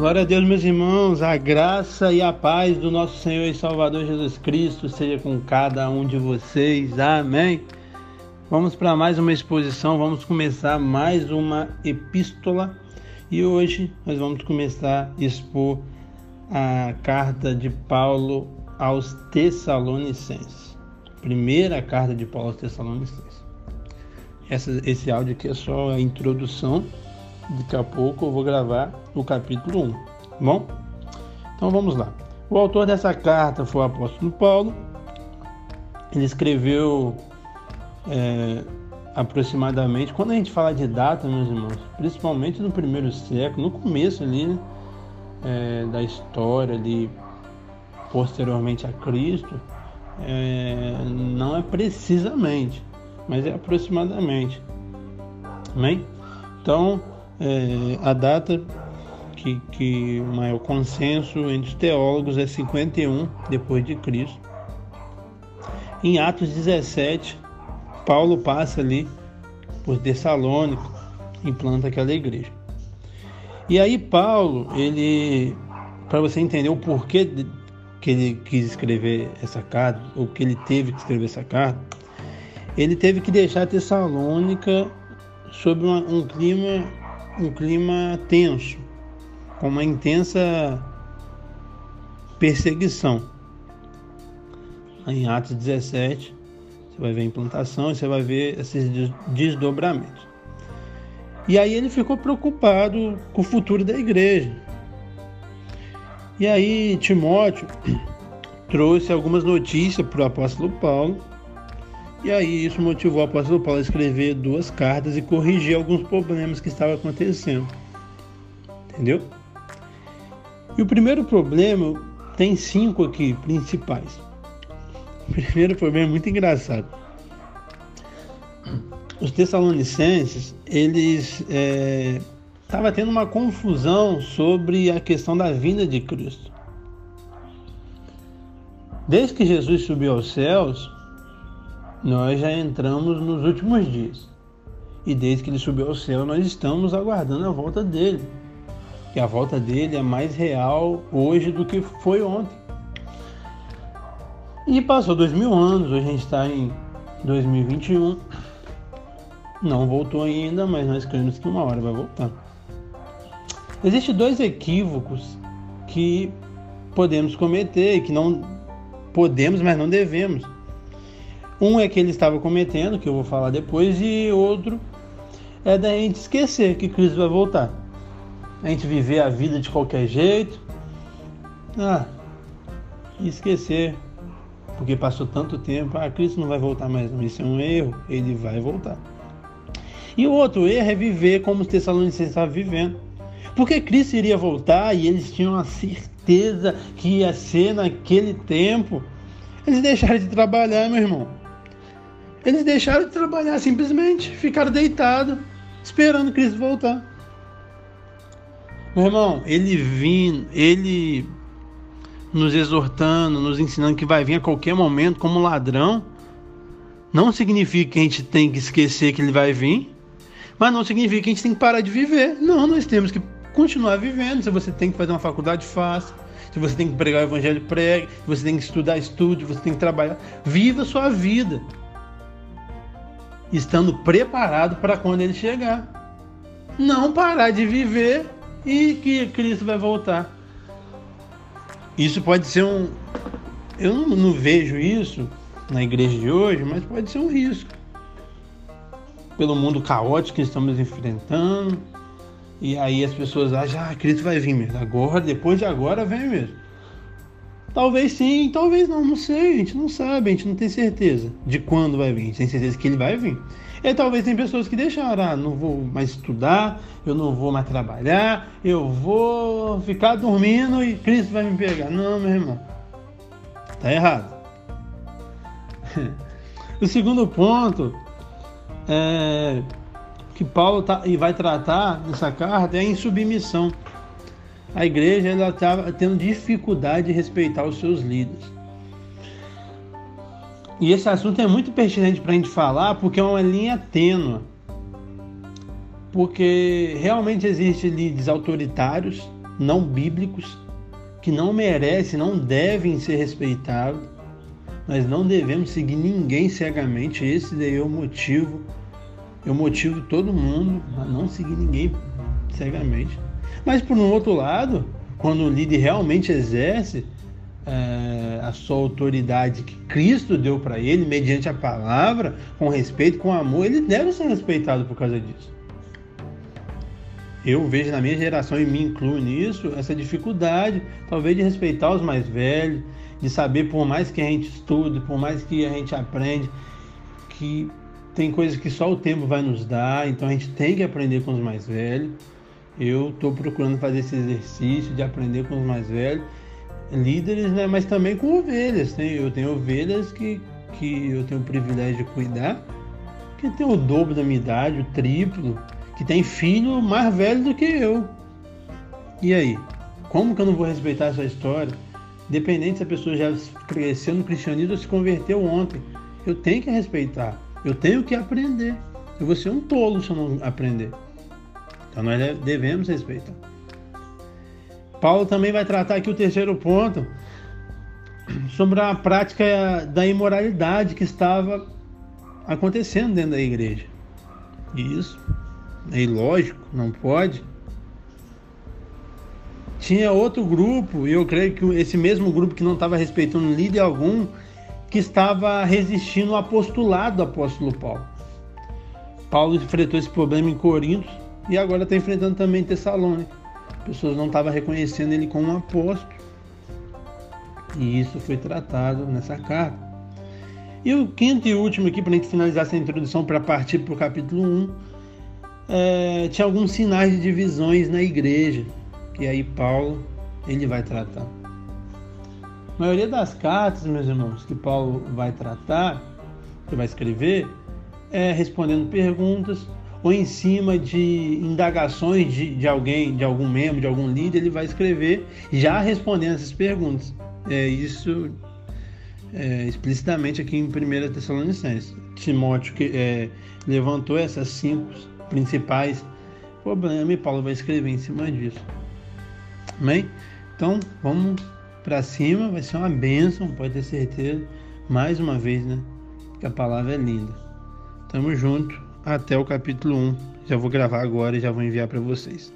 Glória a Deus, meus irmãos, a graça e a paz do nosso Senhor e Salvador Jesus Cristo seja com cada um de vocês. Amém. Vamos para mais uma exposição, vamos começar mais uma epístola e hoje nós vamos começar a expor a carta de Paulo aos Tessalonicenses. Primeira carta de Paulo aos Tessalonicenses. Essa, esse áudio aqui é só a introdução Daqui a pouco eu vou gravar o capítulo 1, tá bom? Então vamos lá. O autor dessa carta foi o apóstolo Paulo. Ele escreveu é, aproximadamente, quando a gente fala de data, meus irmãos, principalmente no primeiro século, no começo ali né, é, da história, ali, posteriormente a Cristo, é, não é precisamente, mas é aproximadamente. Amém? Então, é, a data que, que o maior consenso entre os teólogos é 51 depois de Cristo. Em Atos 17, Paulo passa ali por Tessalônico, implanta aquela igreja. E aí Paulo, ele, para você entender o porquê que ele quis escrever essa carta, ou que ele teve que escrever essa carta, ele teve que deixar Tessalônica sob uma, um clima um clima tenso, com uma intensa perseguição. Em Atos 17, você vai ver a implantação e você vai ver esses desdobramentos. E aí ele ficou preocupado com o futuro da igreja. E aí Timóteo trouxe algumas notícias para o apóstolo Paulo e aí isso motivou o apóstolo Paulo a escrever duas cartas e corrigir alguns problemas que estavam acontecendo. Entendeu? E o primeiro problema tem cinco aqui principais. O primeiro problema é muito engraçado. Os Tessalonicenses, eles estavam é, tendo uma confusão sobre a questão da vinda de Cristo. Desde que Jesus subiu aos céus, nós já entramos nos últimos dias. E desde que ele subiu ao céu, nós estamos aguardando a volta dele. E a volta dele é mais real hoje do que foi ontem. E passou dois mil anos, hoje a gente está em 2021. Não voltou ainda, mas nós cremos que uma hora vai voltar. Existem dois equívocos que podemos cometer que não podemos, mas não devemos. Um é que ele estava cometendo, que eu vou falar depois, e outro é da gente esquecer que Cristo vai voltar. A gente viver a vida de qualquer jeito. Ah, esquecer, porque passou tanto tempo, ah, Cristo não vai voltar mais. Isso é um erro, ele vai voltar. E o outro erro é viver como os Tessalonicenses estavam vivendo. Porque Cristo iria voltar e eles tinham a certeza que ia ser naquele tempo. Eles deixaram de trabalhar, meu irmão. Eles deixaram de trabalhar simplesmente, ficaram deitados, esperando Cristo voltar. Meu irmão, ele vindo, ele nos exortando, nos ensinando que vai vir a qualquer momento como ladrão, não significa que a gente tem que esquecer que ele vai vir, mas não significa que a gente tem que parar de viver. Não, nós temos que continuar vivendo. Se você tem que fazer uma faculdade, faça. Se você tem que pregar o evangelho, pregue. Se você tem que estudar, estude. Se você tem que trabalhar. Viva a sua vida estando preparado para quando ele chegar. Não parar de viver e que Cristo vai voltar. Isso pode ser um. Eu não, não vejo isso na igreja de hoje, mas pode ser um risco. Pelo mundo caótico que estamos enfrentando. E aí as pessoas acham, ah, Cristo vai vir mesmo. Agora, depois de agora, vem mesmo. Talvez sim, talvez não, não sei, a gente não sabe, a gente não tem certeza de quando vai vir, a gente tem certeza que ele vai vir. E talvez tem pessoas que deixaram, ah, não vou mais estudar, eu não vou mais trabalhar, eu vou ficar dormindo e Cristo vai me pegar. Não, meu irmão, tá errado. o segundo ponto é, que Paulo tá, e vai tratar nessa carta é a insubmissão a igreja ela estava tendo dificuldade de respeitar os seus líderes. E esse assunto é muito pertinente para a gente falar porque é uma linha tênua. Porque realmente existem líderes autoritários não bíblicos, que não merecem, não devem ser respeitados. Nós não devemos seguir ninguém cegamente. Esse daí é o motivo. Eu motivo todo mundo a não seguir ninguém cegamente. Mas por um outro lado, quando o líder realmente exerce é, a sua autoridade que Cristo deu para ele, mediante a palavra, com respeito, com amor, ele deve ser respeitado por causa disso. Eu vejo na minha geração e me incluo nisso essa dificuldade, talvez de respeitar os mais velhos, de saber por mais que a gente estude, por mais que a gente aprende, que tem coisas que só o tempo vai nos dar, então a gente tem que aprender com os mais velhos. Eu estou procurando fazer esse exercício de aprender com os mais velhos, líderes, né, mas também com ovelhas. Tem, eu tenho ovelhas que, que eu tenho o privilégio de cuidar, que tem o dobro da minha idade, o triplo, que tem filho mais velho do que eu. E aí? Como que eu não vou respeitar essa história? Independente se a pessoa já cresceu no cristianismo ou se converteu ontem. Eu tenho que respeitar. Eu tenho que aprender. Eu vou ser um tolo se eu não aprender. Então nós devemos respeitar. Paulo também vai tratar aqui o terceiro ponto sobre a prática da imoralidade que estava acontecendo dentro da igreja. Isso é ilógico, não pode. Tinha outro grupo, e eu creio que esse mesmo grupo que não estava respeitando líder algum, que estava resistindo ao apostolado do apóstolo Paulo. Paulo enfrentou esse problema em Corinto e agora está enfrentando também Tessalônica. As pessoas não estavam reconhecendo ele como um apóstolo. E isso foi tratado nessa carta. E o quinto e último aqui, para a gente finalizar essa introdução para partir para o capítulo 1, é, tinha alguns sinais de divisões na igreja, que aí Paulo ele vai tratar. A maioria das cartas, meus irmãos, que Paulo vai tratar, que vai escrever, é respondendo perguntas ou em cima de indagações de, de alguém, de algum membro, de algum líder, ele vai escrever já respondendo essas perguntas. É isso é, explicitamente aqui em 1 Tessalonicenses. Timóteo que, é, levantou essas cinco principais problemas e Paulo vai escrever em cima disso. Amém? Então, vamos para cima, vai ser uma bênção, pode ter certeza. Mais uma vez, né? Que a palavra é linda. Tamo junto até o capítulo 1. Já vou gravar agora e já vou enviar para vocês.